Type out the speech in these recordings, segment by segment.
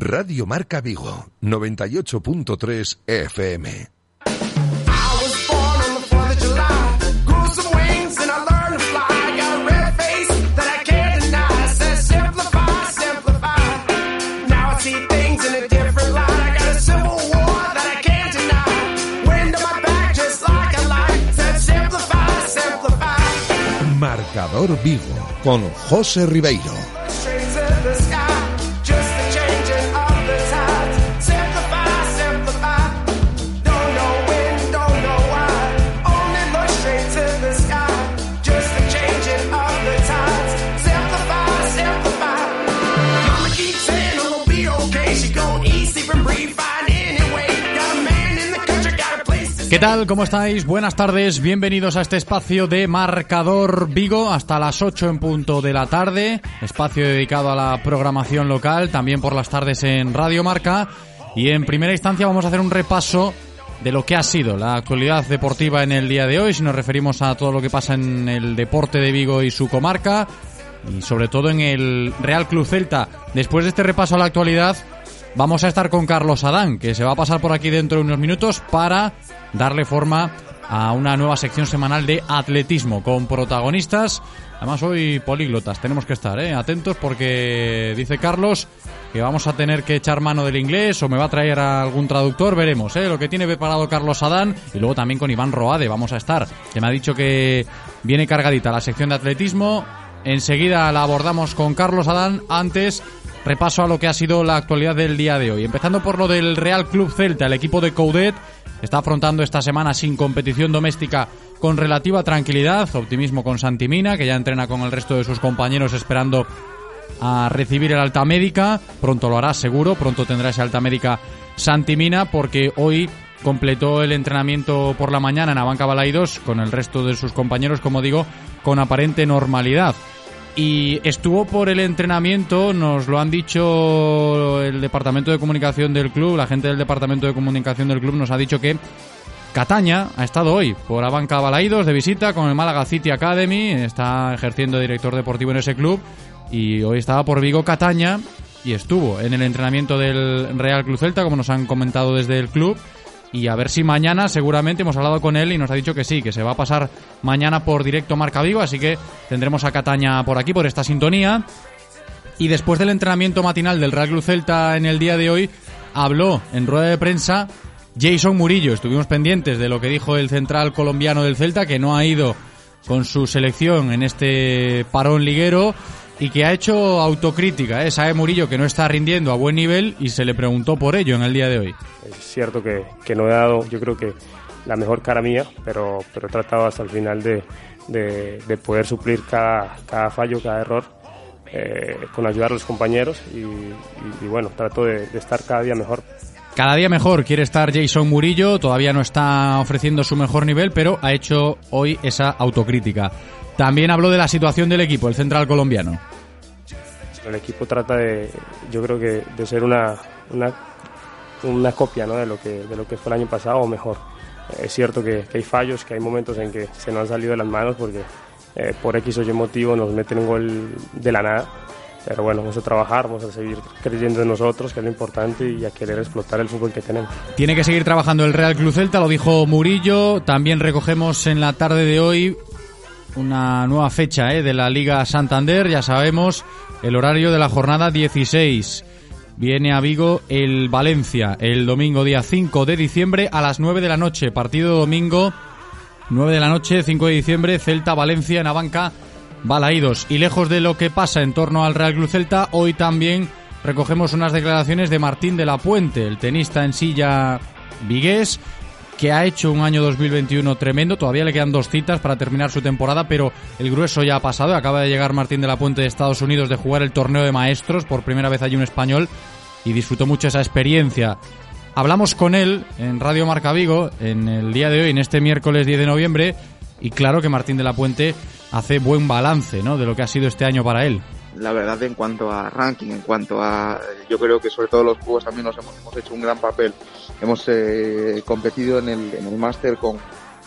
Radio Marca Vigo, 98.3 FM. Marcador Vigo con José Ribeiro. ¿Qué tal? ¿Cómo estáis? Buenas tardes, bienvenidos a este espacio de Marcador Vigo hasta las 8 en punto de la tarde, espacio dedicado a la programación local, también por las tardes en Radio Marca y en primera instancia vamos a hacer un repaso de lo que ha sido la actualidad deportiva en el día de hoy, si nos referimos a todo lo que pasa en el deporte de Vigo y su comarca y sobre todo en el Real Club Celta. Después de este repaso a la actualidad, vamos a estar con Carlos Adán, que se va a pasar por aquí dentro de unos minutos para darle forma a una nueva sección semanal de atletismo con protagonistas. Además hoy políglotas, tenemos que estar ¿eh? atentos porque dice Carlos que vamos a tener que echar mano del inglés o me va a traer algún traductor, veremos ¿eh? lo que tiene preparado Carlos Adán y luego también con Iván Roade vamos a estar, que me ha dicho que viene cargadita la sección de atletismo. Enseguida la abordamos con Carlos Adán. Antes repaso a lo que ha sido la actualidad del día de hoy. Empezando por lo del Real Club Celta, el equipo de Coudet está afrontando esta semana sin competición doméstica con relativa tranquilidad, optimismo con Santimina, que ya entrena con el resto de sus compañeros esperando a recibir el alta médica, pronto lo hará seguro, pronto tendrá esa alta médica Santimina porque hoy completó el entrenamiento por la mañana en Abanca Balaidos con el resto de sus compañeros, como digo, con aparente normalidad y estuvo por el entrenamiento, nos lo han dicho el departamento de comunicación del club, la gente del departamento de comunicación del club nos ha dicho que Cataña ha estado hoy por Abanca Balaidos de visita con el Málaga City Academy, está ejerciendo director deportivo en ese club y hoy estaba por Vigo Cataña y estuvo en el entrenamiento del Real Club Celta, como nos han comentado desde el club y a ver si mañana seguramente hemos hablado con él y nos ha dicho que sí, que se va a pasar mañana por directo Marca Vigo, así que tendremos a Cataña por aquí, por esta sintonía. Y después del entrenamiento matinal del Real Club Celta en el día de hoy, habló en rueda de prensa Jason Murillo. Estuvimos pendientes de lo que dijo el central colombiano del Celta, que no ha ido con su selección en este parón liguero y que ha hecho autocrítica. ¿eh? Sabe Murillo que no está rindiendo a buen nivel y se le preguntó por ello en el día de hoy. Es cierto que, no he dado, yo creo que la mejor cara mía, pero, pero he tratado hasta el final de, de, poder suplir cada, fallo, cada error, eh, con ayudar a los compañeros y, bueno, trato de estar cada día mejor. Cada día mejor quiere estar Jason Murillo, todavía no está ofreciendo su mejor nivel, pero ha hecho hoy esa autocrítica. También habló de la situación del equipo, el central colombiano. El equipo trata de, yo creo que de ser una, una, copia ¿no? de, lo que, de lo que fue el año pasado o mejor. Es cierto que, hay fallos, que hay momentos en que se nos han salido de las manos porque eh, por X o Y motivo nos meten un gol de la nada. Pero bueno, vamos a trabajar, vamos a seguir creyendo en nosotros, que es lo importante, y a querer explotar el fútbol que tenemos. Tiene que seguir trabajando el Real Club Celta, lo dijo Murillo. También recogemos en la tarde de hoy una nueva fecha ¿eh? de la Liga Santander, ya sabemos, el horario de la jornada 16. Viene a Vigo el Valencia el domingo día 5 de diciembre a las 9 de la noche. Partido domingo 9 de la noche, 5 de diciembre, Celta Valencia en Abanca Balaídos. Y lejos de lo que pasa en torno al Real Club Celta, hoy también recogemos unas declaraciones de Martín de la Puente, el tenista en silla vigués, que ha hecho un año 2021 tremendo. Todavía le quedan dos citas para terminar su temporada, pero el grueso ya ha pasado. Acaba de llegar Martín de la Puente de Estados Unidos de jugar el torneo de maestros, por primera vez allí un español. y disfrutó mucho esa experiencia. Hablamos con él en Radio Marca Vigo en el día de hoy, en este miércoles 10 de noviembre, y claro que Martín de la Puente hace buen balance ¿no? de lo que ha sido este año para él. La verdad, en cuanto a ranking, en cuanto a. Yo creo que sobre todo los juegos también nos hemos, hecho un gran papel. Hemos eh, competido en el, en el máster con,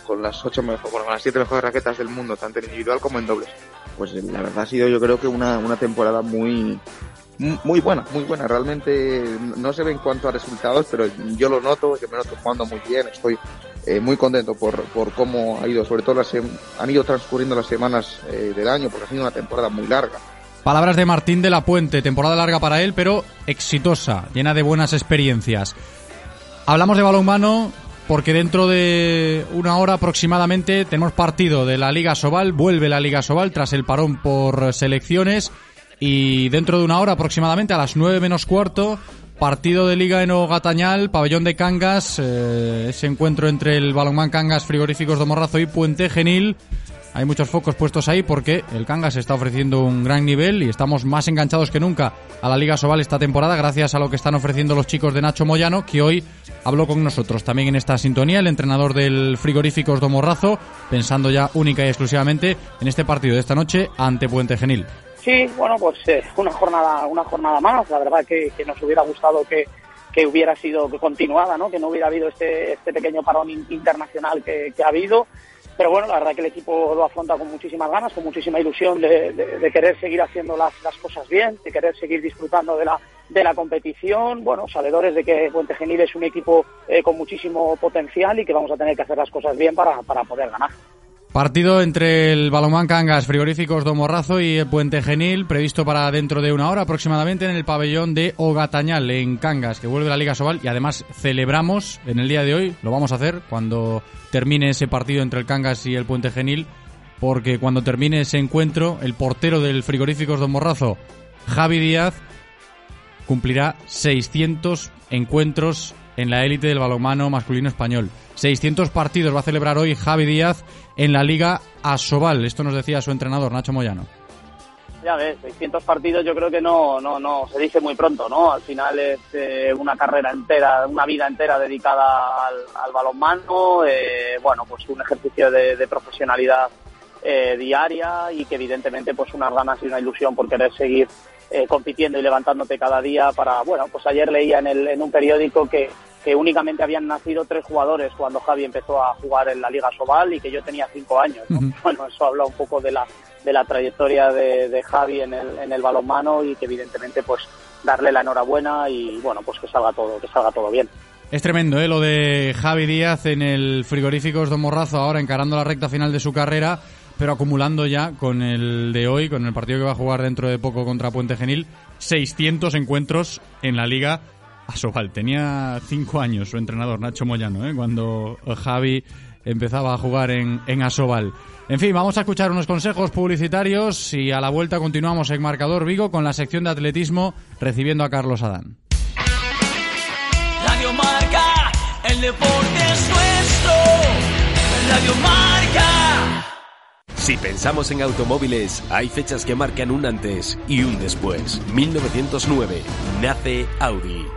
con las ocho mejores, con las siete mejores raquetas del mundo, tanto en individual como en dobles. Pues la verdad ha sido, yo creo que una, una temporada muy, muy buena, muy buena. Realmente no se ve en cuanto a resultados, pero yo lo noto, que me noto jugando muy bien. Estoy eh, muy contento por, por cómo ha ido, sobre todo las, han ido transcurriendo las semanas eh, del año, porque ha sido una temporada muy larga. Palabras de Martín de la Puente, temporada larga para él, pero exitosa, llena de buenas experiencias. Hablamos de balonmano porque dentro de una hora aproximadamente tenemos partido de la Liga Sobal, vuelve la Liga Sobal tras el parón por selecciones y dentro de una hora aproximadamente a las 9 menos cuarto partido de liga en Ogatañal, pabellón de Cangas, eh, ese encuentro entre el Balonmán Cangas Frigoríficos de Morrazo y Puente Genil. Hay muchos focos puestos ahí porque el Cangas está ofreciendo un gran nivel y estamos más enganchados que nunca a la Liga Sobal esta temporada gracias a lo que están ofreciendo los chicos de Nacho Moyano, que hoy habló con nosotros también en esta sintonía, el entrenador del Frigoríficos de Morrazo, pensando ya única y exclusivamente en este partido de esta noche ante Puente Genil. Sí, bueno, pues eh, una jornada una jornada más. La verdad que, nos hubiera gustado que, que hubiera sido continuada, ¿no? Que no hubiera habido este, este pequeño parón internacional que, ha habido. Pero bueno, la verdad que el equipo lo afronta con muchísimas ganas, con muchísima ilusión de, querer seguir haciendo las, las, cosas bien, de querer seguir disfrutando de la, de la competición. Bueno, sabedores de que Puente Genil es un equipo eh, con muchísimo potencial y que vamos a tener que hacer las cosas bien para, para poder ganar. Partido entre el Balomán Cangas Frigoríficos Domorrazo y el Puente Genil, previsto para dentro de una hora aproximadamente en el pabellón de Ogatañal, en Cangas, que vuelve la Liga Sobal y además celebramos en el día de hoy, lo vamos a hacer cuando termine ese partido entre el Cangas y el Puente Genil, porque cuando termine ese encuentro, el portero del Frigoríficos Domorrazo, Javi Díaz, cumplirá 600 encuentros en la élite del balonmano masculino español. 600 partidos va a celebrar hoy Javi Díaz en la Liga Asobal. Esto nos decía su entrenador, Nacho Moyano. Ya ves, 600 partidos yo creo que no, no, no se dice muy pronto, ¿no? Al final es eh, una carrera entera, una vida entera dedicada al, balonmano, eh, bueno, pues un ejercicio de, profesionalidad eh, diaria y que evidentemente pues unas ganas y una ilusión por querer seguir compitiendo y levantándote cada día para, bueno, pues ayer leía en, el, en un periódico que que únicamente habían nacido tres jugadores cuando Javi empezó a jugar en la Liga Sobal y que yo tenía cinco años. Bueno, eso habla un poco de la, de la trayectoria de, Javi en el, en el balonmano y que evidentemente pues darle la enhorabuena y bueno, pues que salga todo, que salga todo bien. Es tremendo, ¿eh? Lo de Javi Díaz en el Frigoríficos Don Morrazo, ahora encarando la recta final de su carrera, pero acumulando ya con el de hoy, con el partido que va a jugar dentro de poco contra Puente Genil, 600 encuentros en la Liga Asobal. Tenía cinco años su entrenador, Nacho Moyano, ¿eh? cuando Javi empezaba a jugar en, en Asobal. En fin, vamos a escuchar unos consejos publicitarios y a la vuelta continuamos en Marcador Vigo con la sección de atletismo recibiendo a Carlos Adán. Radio Marca, el deporte es nuestro. Radio Marca. Si pensamos en automóviles, hay fechas que marcan un antes y un después. 1909 nace Audi.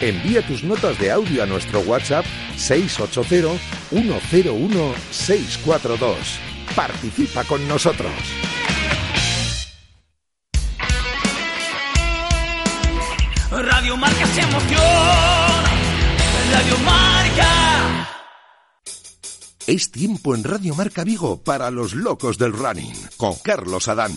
Envía tus notas de audio a nuestro WhatsApp 680-101-642. Participa con nosotros. Radio Marca se emociona. Radio Marca. Es tiempo en Radio Marca Vigo para los locos del running con Carlos Adán.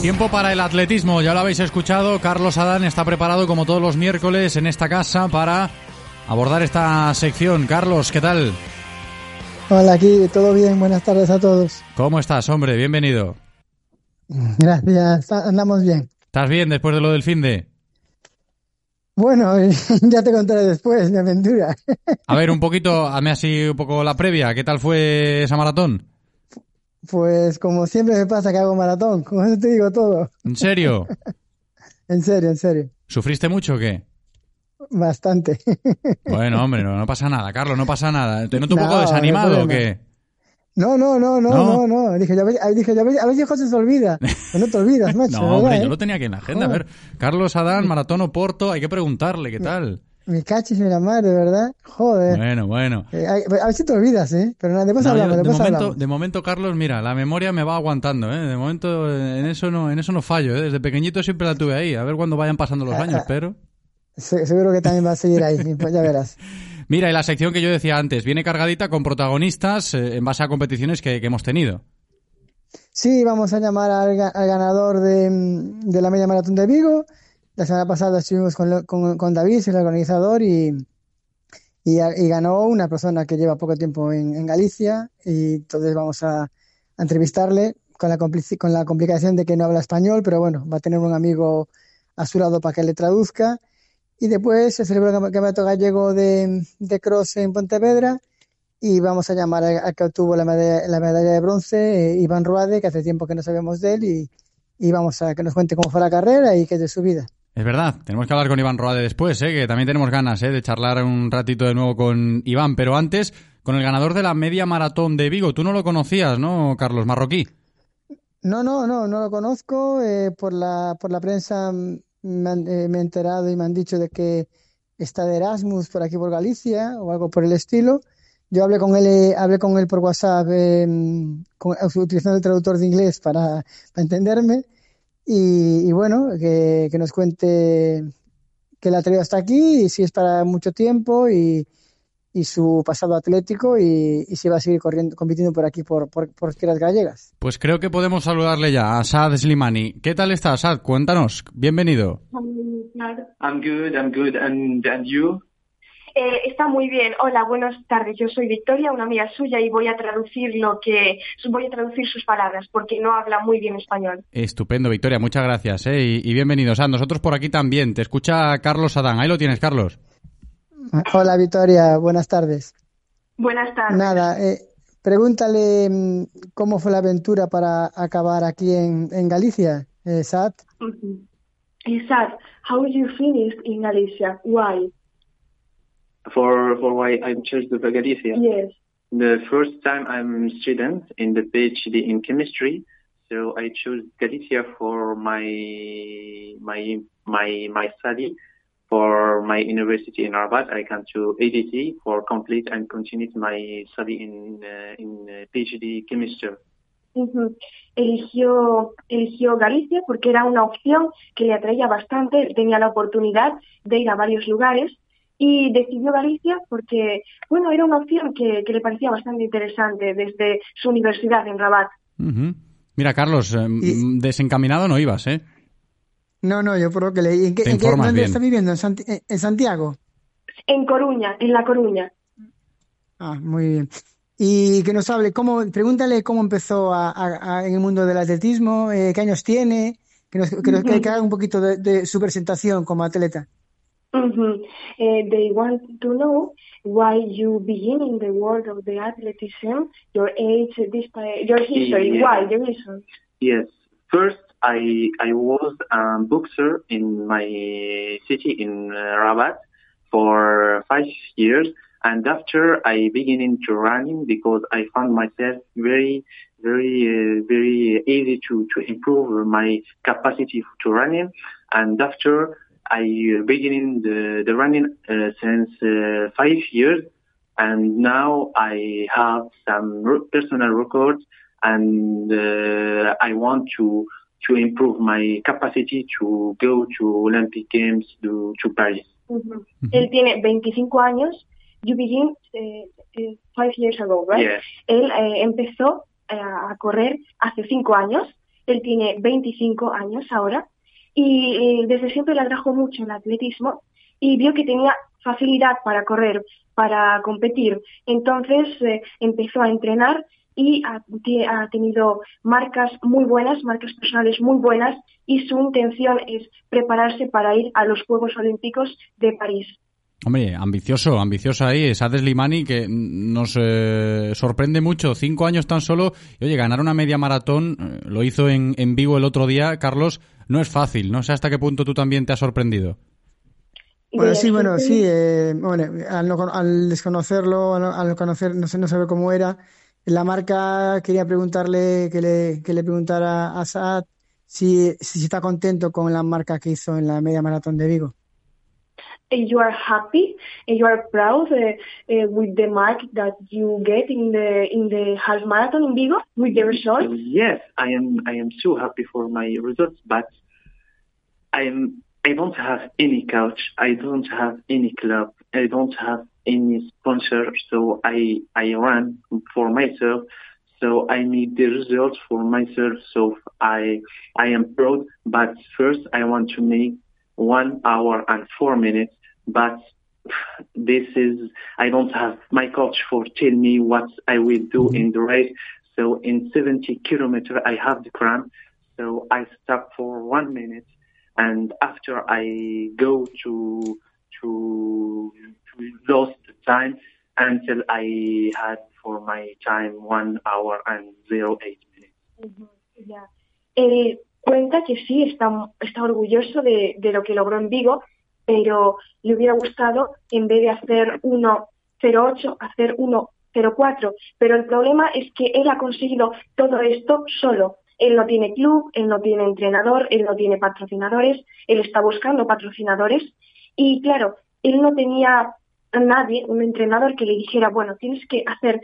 Tiempo para el atletismo, ya lo habéis escuchado, Carlos Adán está preparado como todos los miércoles en esta casa para abordar esta sección. Carlos, ¿qué tal? Hola, aquí todo bien, buenas tardes a todos. ¿Cómo estás, hombre? Bienvenido. Gracias, andamos bien. ¿Estás bien después de lo del fin de? Bueno, ya te contaré después, mi aventura. A ver, un poquito, hazme así un poco la previa. ¿Qué tal fue esa maratón? Pues como siempre me pasa que hago maratón, con eso te digo todo. ¿En serio? en serio, en serio. ¿Sufriste mucho o qué? Bastante. Bueno, hombre, no, no pasa nada, Carlos, no pasa nada. ¿Te noto un poco desanimado o qué? No, no, no, no, no, no. Dije, ya ves, dije, ya ves, a si José se olvida. Que no te olvidas, macho. no, hombre, ¿verdad, yo eh? lo tenía aquí en la agenda. A ver, Carlos Adán, Maratón Oporto, hay que preguntarle, ¿qué tal? Me cachis en la madre, ¿verdad? Joder. Bueno, bueno. Eh, a ver si te olvidas, ¿eh? Pero nada, después No, yo- hablamos, de, después momento, hablamos. de momento, Carlos, mira, la memoria me va aguantando, ¿eh? De momento, eh, en eso no, en eso no fallo, ¿eh? Desde pequeñito siempre la tuve ahí. A ver cuándo vayan pasando los Ah, años, ah. pero... Se- seguro que también va a seguir ahí, pues ya verás. Mira, y la sección que yo decía antes, viene cargadita con protagonistas eh, en base a competiciones que, que hemos tenido. Sí, vamos a llamar al, al ganador de, de la media maratón de Vigo. La semana pasada estuvimos con, con, con David, el organizador, y, y, y ganó una persona que lleva poco tiempo en, en Galicia. Y entonces vamos a, a entrevistarle con la, con la complicación de que no habla español, pero bueno, va a tener un amigo a su lado para que le traduzca. Y después se celebró el campeonato gallego de, de cross en Pontevedra y vamos a llamar al que obtuvo la medalla, la medalla de bronce, eh, Iván Ruade, que hace tiempo que no sabemos de él, y, y vamos a que nos cuente cómo fue la carrera y qué es de su vida. Es verdad, tenemos que hablar con Iván Roade después, ¿eh? que también tenemos ganas ¿eh? de charlar un ratito de nuevo con Iván, pero antes, con el ganador de la media maratón de Vigo. Tú no lo conocías, ¿no, Carlos Marroquí? No, no, no, no lo conozco. eh, por la, por la prensa me, han- eh, he enterado y me han dicho de que está de Erasmus por aquí por Galicia o algo por el estilo. Yo hablé con él, hablé con él por WhatsApp eh, con- utilizando el traductor de inglés para entenderme. Y, y bueno, que, que nos cuente que la ha traído hasta aquí y si es para mucho tiempo y, y su pasado atlético y, y si va a seguir corriendo, compitiendo por aquí por, por, por tierras gallegas. Pues creo que podemos saludarle ya a Sad Slimani. ¿Qué tal estás, Sad? Cuéntanos. Bienvenido. I'm good, I'm good. And, and you? Eh, está muy bien. Hola, buenas tardes. Yo soy Victoria, una amiga suya, y voy a traducir lo que voy a traducir sus palabras porque no habla muy bien español. Estupendo, Victoria. Muchas gracias. ¿eh? Y, y bienvenido, Sad. Nosotros por aquí también. Te escucha Carlos Adán. Ahí lo tienes, Carlos. Hola Victoria, buenas tardes. Buenas tardes. Nada, eh, pregúntale mm, cómo fue la aventura para acabar aquí en, en Galicia, eh, Sat. Mhm. Sad, how you finished in Galicia? Why? For for why I chose the Galicia? Yes. The first time I'm student in the PhD in chemistry, so I chose Galicia for my my my my study. For my university in Rabat, I come to ADT for complete and continue my study in uh, in uh, PhD chemistry. Ujú. Eligió, eligió Galicia porque era una opción que le atraía bastante, tenía la oportunidad de ir a varios lugares y decidió Galicia porque, bueno, era una opción que, que le parecía bastante interesante desde su universidad en Rabat. Mira, Carlos, eh, mm, desencaminado no ibas, ¿eh? No, no, yo por lo que leí. ¿En qué, Te en qué- informas ¿Dónde bien. está viviendo? ¿En, Santi- en- Santiago? En Coruña, en La Coruña. Ah, muy bien. Y que nos hable, cómo, pregúntale cómo empezó a- a- a- en el mundo del atletismo, eh, qué años tiene, que, nos, que, nos- que- que haga un poquito de, de su presentación como atleta. Mhm. Uh, they want to know why you begin in the world of the athleticism, your age, this, your history, Yeah. why, the reason. Yes. First, I I was a boxer in my city in uh, Rabat for five years, and after I began into running because I found myself very, very, uh, very easy to to improve my capacity to running, and after I uh, beginning the the running uh, since uh, five years. and now I have some personal records, and uh, I want to to improve my capacity to go to Olympic Games to, to Paris. Ujú. Él tiene 25 años. You begin eh, eh, five years ago, right? Yes. Él eh, empezó a correr hace cinco años. Él tiene 25 años ahora y desde siempre le atrajo mucho el atletismo y vio que tenía facilidad para correr, para competir. Entonces eh, empezó a entrenar y ha tenido marcas muy buenas, marcas personales muy buenas y su intención es prepararse para ir a los Juegos Olímpicos de París. Hombre, ambicioso, ambicioso ahí, Sades Limani, que nos eh, sorprende mucho, cinco años tan solo, y oye, ganar una media maratón, eh, lo hizo en, en Vigo el otro día, Carlos, no es fácil, no sé hasta qué punto tú también te has sorprendido. Bueno, sí, bueno, sí. eh, bueno, al, no con- al desconocerlo, al, no- al no conocer, no sé, no saber cómo era, la marca quería preguntarle, que le, que le preguntara a Saad si, si está contento con la marca que hizo en la media maratón de Vigo. And you are happy and you are proud uh, uh, with the mark that you get in the in the half marathon in Vigo with the result. Yes, I am. I am so happy for my results, but I am. I don't have any coach. I don't have any club. I don't have any sponsor. So I I run for myself. So I need the results for myself. So I I am proud. But first, I want to make one hour and four minutes. But this is I don't have my coach for tell me what I will do mm-hmm. in the race. So in 70 kilometer, I have the cramp. So I stop for one minute, and after I go to to to lose the time until I had for my time one hour and zero eight minutes. Mm-hmm. Ya. Él eh, cuenta que sí, está, está orgulloso de, de lo que logró en Vigo, pero le hubiera gustado, en vez de hacer 1.08, hacer 1.04. Pero el problema es que él ha conseguido todo esto solo. Él no tiene club, él no tiene entrenador, él no tiene patrocinadores, él está buscando patrocinadores. Y claro, él no tenía a nadie, un entrenador que le dijera, bueno, tienes que hacer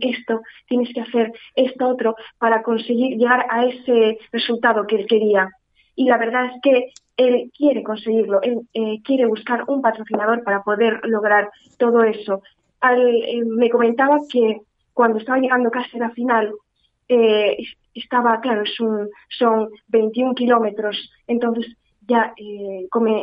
esto, tienes que hacer esto otro para conseguir llegar a ese resultado que él quería. Y la verdad es que él quiere conseguirlo, él eh, quiere buscar un patrocinador para poder lograr todo eso. Eh, me comentaba que cuando estaba llegando casi a la final, eh, estaba, claro, son 21 kilómetros, entonces ya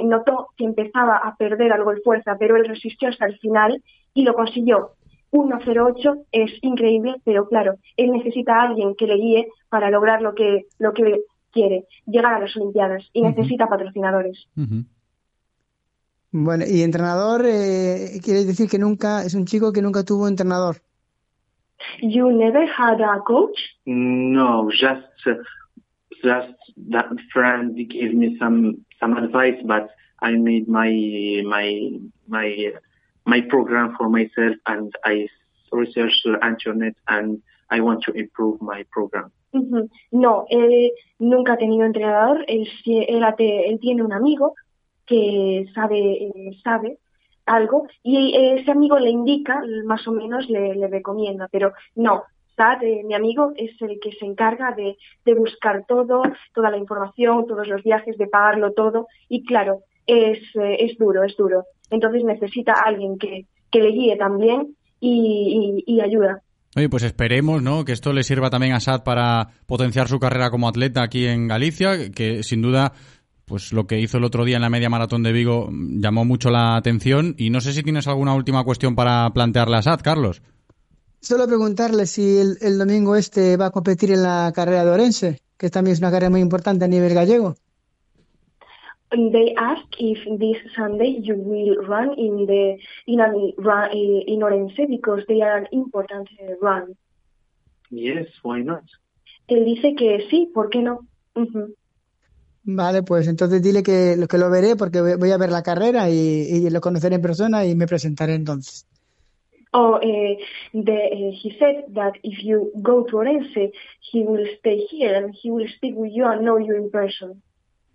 notó que empezaba a perder algo de fuerza, pero él resistió hasta el final y lo consiguió. 1.08 es increíble, pero claro, él necesita a alguien que le guíe para lograr lo que, lo que quiere, llegar a las Olimpiadas, y necesita patrocinadores. Bueno, y entrenador, eh, quiere decir que nunca, es un chico que nunca tuvo entrenador. You never had a coach? No, just just that friend gave me some some advice, but I made my my my my program for myself, and I researched the internet, and I want to improve my program. Ujú. No, él nunca ha tenido entrenador, él, él, él tiene un amigo que sabe, eh, sabe algo y ese amigo le indica, más o menos le, recomienda, pero no, Sad, eh, mi amigo, es el que se encarga de, de buscar todo, toda la información, todos los viajes, de pagarlo todo y claro, es, eh, es duro, es duro. Entonces necesita a alguien que, que le guíe también y, y- y ayuda. Oye, pues esperemos, ¿no? Que esto le sirva también a Sad para potenciar su carrera como atleta aquí en Galicia, que sin duda, pues lo que hizo el otro día en la media maratón de Vigo mm, llamó mucho la atención. Y no sé si tienes alguna última cuestión para plantearle a Sad, Carlos. Solo preguntarle si el, el domingo este va a competir en la carrera de Orense, que también es una carrera muy importante a nivel gallego. And they ask if this Sunday you will run in the in an run eh, in Orense because they are an important eh, run. Yes, why not? Él dice que sí, ¿por qué no? Ujú. Vale, pues entonces dile que lo que lo veré porque voy voy a ver la carrera y, y lo conoceré en persona y me presentaré entonces. Oh, eh, the, eh, he said that if you go to Orense, he will stay here and he will speak with you and know you in person.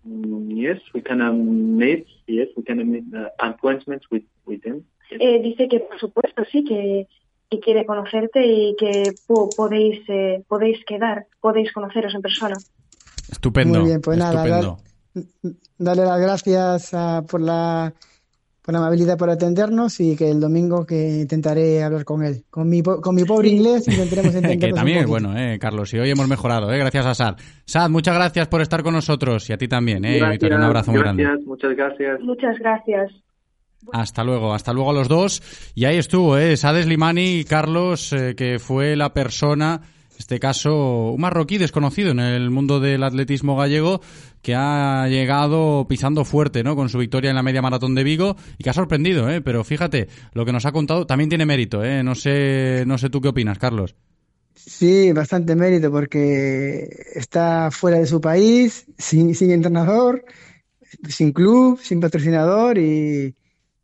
Mm, yes, we can um, meet. Yes, we can make uh, appointments with with them. eh, dice que por supuesto sí que, que quiere conocerte y que po- podéis eh, podéis quedar, podéis conoceros en persona. Estupendo. Muy bien, pues nada, estupendo. Darle las gracias ah, por la por la amabilidad por atendernos y que el domingo que intentaré hablar con él. Con mi, con mi pobre inglés intentaremos que entendernos también un es bueno, eh, Carlos. Y hoy hemos mejorado, eh, gracias a Sad. Sad, muchas gracias por estar con nosotros y a ti también, eh, Victoria, un abrazo muy grande. gracias, muchas gracias. Muchas gracias. Hasta luego, hasta luego a los dos. Y ahí estuvo, ¿eh? Sades Limani, Carlos, eh, que fue la persona, este caso, un marroquí desconocido en el mundo del atletismo gallego, que ha llegado pisando fuerte, ¿no? Con su victoria en la media maratón de Vigo y que ha sorprendido, ¿eh? Pero fíjate, lo que nos ha contado también tiene mérito, ¿eh? No sé, no sé tú qué opinas, Carlos. Sí, bastante mérito porque está fuera de su país, sin, sin entrenador, sin club, sin patrocinador y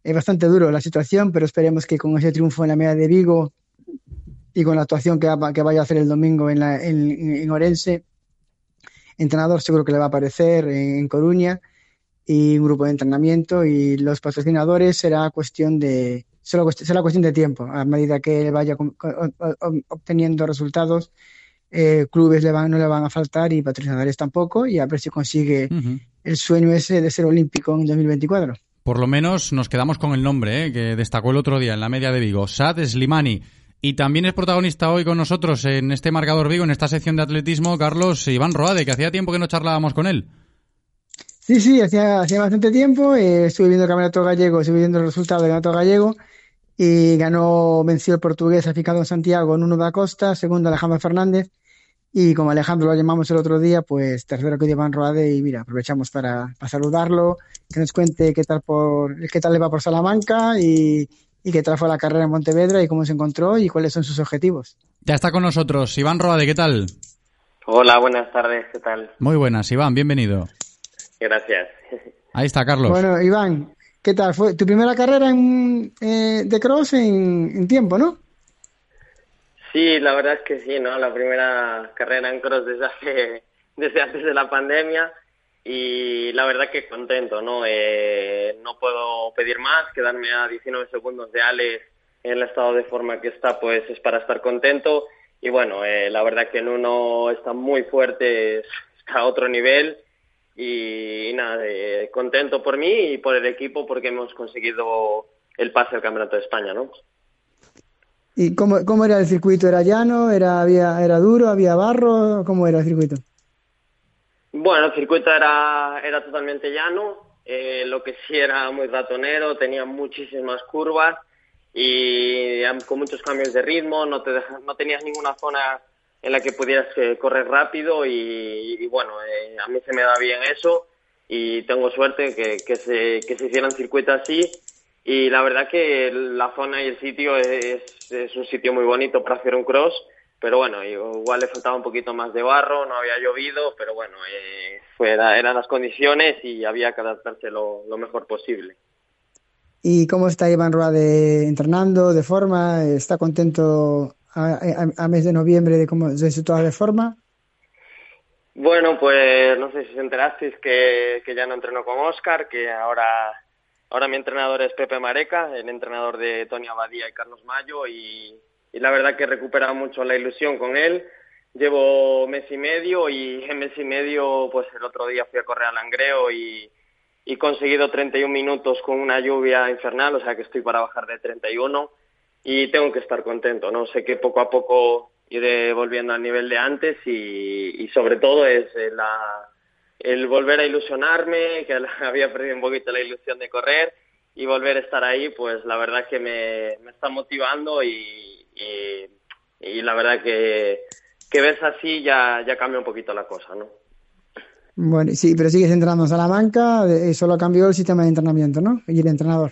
es bastante duro la situación, pero esperemos que con ese triunfo en la media de Vigo y con la actuación que, va- que vaya a hacer el domingo en, la, en, en Orense, entrenador seguro que le va a aparecer en, en Coruña y un grupo de entrenamiento y los patrocinadores será cuestión de será cuestión de tiempo a medida que él vaya obteniendo resultados eh, clubes le van, no le van a faltar y patrocinadores tampoco y a ver si consigue el sueño ese de ser olímpico en 2024 Por lo menos nos quedamos con el nombre, ¿eh? que destacó el otro día en la media de Vigo, Sad Slimani. Y también es protagonista hoy con nosotros en este marcador Vigo, en esta sección de atletismo, Carlos Iván Roade, que hacía tiempo que no charlábamos con él. Sí, sí, hacía, hacía bastante tiempo. eh, estuve viendo el campeonato gallego, estuve viendo el resultado del campeonato gallego y ganó, venció el portugués aficado en Santiago, Nuno da Costa, segundo Alejandro Fernández. Y como Alejandro lo llamamos el otro día, pues tercero que Iván Roade y mira, aprovechamos para, para saludarlo, que nos cuente qué tal por, qué tal le va por Salamanca y, y qué tal fue la carrera en Montevedra y cómo se encontró y cuáles son sus objetivos. Ya está con nosotros Iván Roade, ¿qué tal? Hola, buenas tardes, ¿qué tal? Muy buenas, Iván, bienvenido. Gracias. Ahí está, Carlos. Bueno, Iván, ¿qué tal? Fue tu primera carrera en, eh, de cross en, en tiempo, ¿no? Sí, la verdad es que sí, ¿no? La primera carrera en cross desde hace, desde antes de la pandemia y la verdad que contento, ¿no? Eh, no puedo pedir más, quedarme a 19 segundos de Alex en el estado de forma que está, pues es para estar contento y bueno, eh, la verdad que en uno está muy fuerte, está a otro nivel y, nada, eh, contento por mí y por el equipo porque hemos conseguido el pase al Campeonato de España, ¿no? ¿Y cómo, cómo era el circuito? ¿Era llano? ¿Era, había, ¿Era duro? ¿Había barro? ¿Cómo era el circuito? Bueno, el circuito era, era totalmente llano, eh, lo que sí era muy ratonero, tenía muchísimas curvas y con muchos cambios de ritmo, no, te no tenías ninguna zona en la que pudieras eh, correr rápido y, y bueno, eh, a mí se me da bien eso y tengo suerte que, que, se, que se hicieran circuitos así y la verdad que la zona y el sitio es, es un sitio muy bonito para hacer un cross, pero bueno, igual le faltaba un poquito más de barro, no había llovido, pero bueno, eh, fuera, eran las condiciones y había que adaptarse lo, lo mejor posible. ¿Y cómo está Iván Roade entrenando, de forma? ¿Está contento a, a- a mes de noviembre de, cómo, de su estado de forma? Bueno, pues no sé si os enterasteis que, que ya no entreno con Oscar, que ahora, ahora mi entrenador es Pepe Mareca, el entrenador de Tony Abadía y Carlos Mayo, y, y la verdad que he recuperado mucho la ilusión con él. Llevo mes y medio y en mes y medio, pues el otro día fui a correr al Langreo y, y conseguido 31 minutos con una lluvia infernal, o sea que estoy para bajar de 31 y tengo que estar contento, ¿no? Sé que poco a poco iré volviendo al nivel de antes y, sobre todo es eh, la, el volver a ilusionarme, que había perdido un poquito la ilusión de correr y volver a estar ahí, pues la verdad que me está motivando y, y, y la verdad que, que ves así ya, ya cambia un poquito la cosa, ¿no? Bueno, sí, pero sigues entrenando en Salamanca, eh, solo cambió el sistema de entrenamiento, ¿no? Y el entrenador.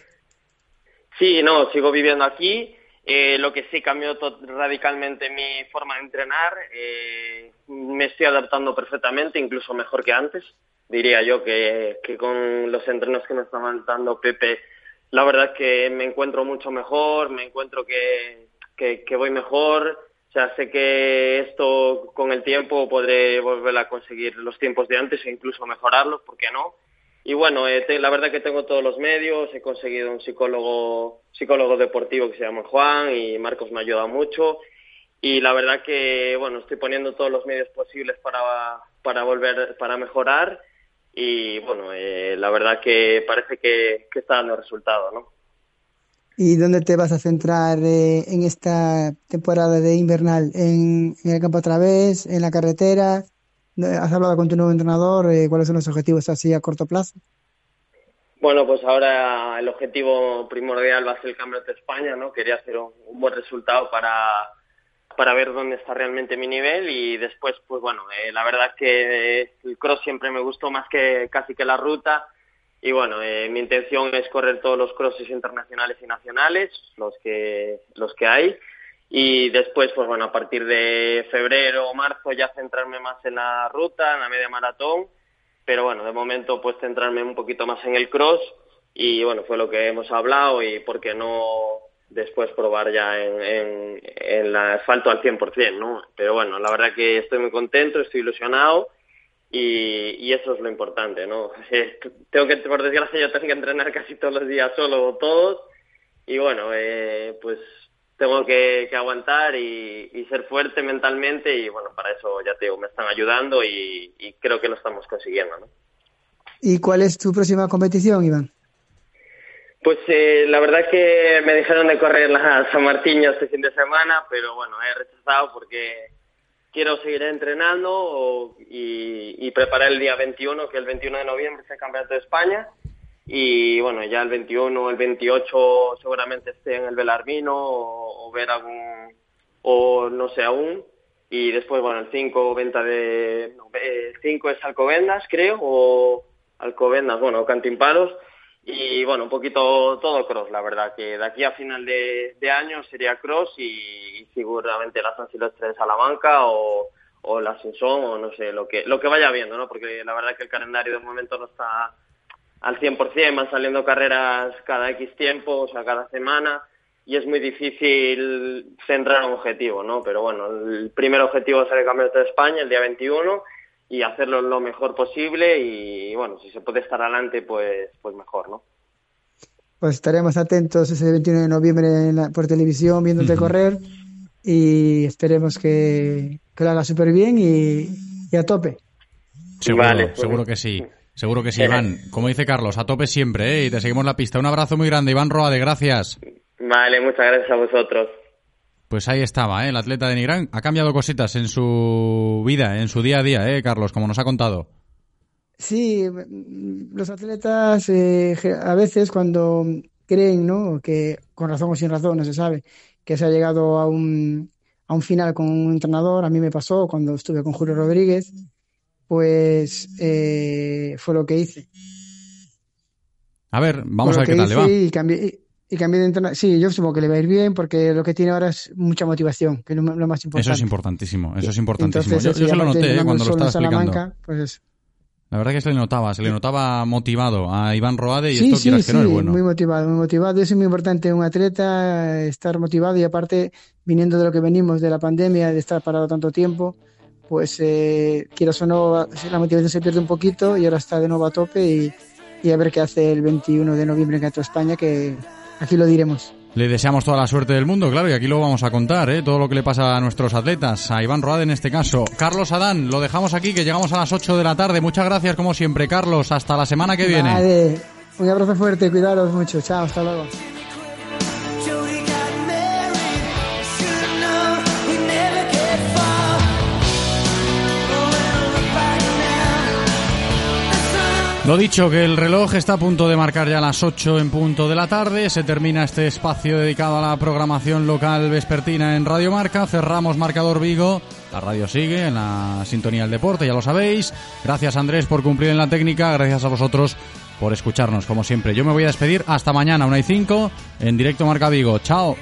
Sí, no, sigo viviendo aquí. Eh, lo que sí cambió radicalmente mi forma de entrenar. eh, me estoy adaptando perfectamente, incluso mejor que antes. Diría yo que, que con los entrenos que me estaban dando Pepe, la verdad es que me encuentro mucho mejor, me encuentro que, que, que voy mejor. O sea, sé que esto con el tiempo podré volver a conseguir los tiempos de antes e incluso mejorarlos, ¿por qué no? y bueno, eh, te- la verdad que tengo todos los medios, he conseguido un psicólogo, psicólogo deportivo que se llama Juan y Marcos me ayuda mucho y la verdad que bueno, estoy poniendo todos los medios posibles para, para volver, para mejorar y bueno, eh, la verdad que parece que, que está dando resultado, ¿no? ¿Y dónde te vas a centrar eh, en esta temporada de invernal? ¿En, el campo otra vez? ¿En la carretera? ¿Has hablado con tu nuevo entrenador? Eh, ¿Cuáles son los objetivos así a corto plazo? Bueno, pues ahora el objetivo primordial va a ser el Campeonato de España, ¿no? Quería hacer un, buen resultado para, para ver dónde está realmente mi nivel y después, pues bueno, eh, la verdad que eh, el cross siempre me gustó más que casi que la ruta y bueno, eh, mi intención es correr todos los crosses internacionales y nacionales, los que, los que hay. Y después, pues bueno, a partir de febrero o marzo ya centrarme más en la ruta, en la media maratón. Pero bueno, de momento pues centrarme un poquito más en el cross. Y bueno, fue lo que hemos hablado y por qué no después probar ya en, en, en el asfalto al 100%, ¿no? Pero bueno, la verdad que estoy muy contento, estoy ilusionado y, y eso es lo importante, ¿no? tengo que, por desgracia, yo tengo que entrenar casi todos los días solo o todos y bueno, eh, pues tengo que, que aguantar y, y, ser fuerte mentalmente y bueno, para eso ya te digo, me están ayudando y, y creo que lo estamos consiguiendo, ¿no? ¿Y cuál es tu próxima competición, Iván? Pues eh, la verdad que me dijeron de correr la San Martín este fin de semana, pero bueno, he rechazado porque quiero seguir entrenando o, y, preparar el día 21, que el 21 de noviembre es el Campeonato de España. Y bueno, ya el 21, el 28 seguramente esté en el Belarmino o, ver algún, o no sé aún. Y después, bueno, el 5 venta de, no, eh, 5 es Alcobendas, creo, o Alcobendas, bueno, o Cantimparos. Y bueno, un poquito todo cross, la verdad, que de aquí a final de, año sería cross y, y seguramente la San Silvestre de Salamanca o, o la Simpson o no sé, lo que, lo que vaya viendo, ¿no? Porque la verdad que el calendario de momento no está al 100%, van saliendo carreras cada X tiempo, o sea, cada semana, y es muy difícil centrar un objetivo, ¿no? Pero bueno, el primer objetivo es el Campeonato de España, el día 21, y hacerlo lo mejor posible, y bueno, si se puede estar adelante, pues, pues mejor, ¿no? Pues estaremos atentos ese 21 de noviembre en la, por televisión viéndote uh -huh. correr, y esperemos que, que lo haga súper bien y, y, a tope. Seguro, vale, pues, seguro que sí. Seguro que sí, Iván. Como dice Carlos, a tope siempre, ¿eh? Y te seguimos la pista. Un abrazo muy grande, Iván Roade, gracias. Vale, muchas gracias a vosotros. Pues ahí estaba, ¿eh? El atleta de Nigrán ha cambiado cositas en su vida, en su día a día, ¿eh, Carlos? Como nos ha contado. Sí, los atletas eh, a veces cuando creen, ¿no? Que con razón o sin razón, no se sabe, que se ha llegado a un, a un final con un entrenador. A mí me pasó cuando estuve con Julio Rodríguez pues eh, fue lo que hice. A ver, vamos a ver qué tal le va. Y cambié, y cambié de entrenador. Sí, yo supongo que le va a ir bien porque lo que tiene ahora es mucha motivación, que es lo, lo más importante. Eso es importantísimo, eso es importantísimo. Entonces, yo, yo se lo noté eh, cuando lo estaba explicando. Pues eso. La verdad que se le notaba, se le notaba motivado a Iván Roade y sí, esto sí, quieras sí, que no es bueno. muy motivado, muy motivado. Eso es muy importante, un atleta, estar motivado y aparte, viniendo de lo que venimos, de la pandemia, de estar parado tanto tiempo, pues eh, quieras o no, la motivación se pierde un poquito y ahora está de nuevo a tope y, y a ver qué hace el 21 de noviembre en Gato España, que aquí lo diremos. Le deseamos toda la suerte del mundo, claro, y aquí lo vamos a contar, ¿eh? todo lo que le pasa a nuestros atletas, a Iván Roade en este caso. Carlos Adán, lo dejamos aquí, que llegamos a las 8 de la tarde. Muchas gracias, como siempre, Carlos. Hasta la semana que viene. Un abrazo fuerte, cuidaros mucho. Chao, hasta luego. Lo dicho, que el reloj está a punto de marcar ya las 8 en punto de la tarde. Se termina este espacio dedicado a la programación local vespertina en Radio Marca. Cerramos Marcador Vigo. La radio sigue en la sintonía del deporte, ya lo sabéis. Gracias Andrés por cumplir en la técnica. Gracias a vosotros por escucharnos, como siempre. Yo me voy a despedir hasta mañana, 1 y 5, en directo Marca Vigo. Chao.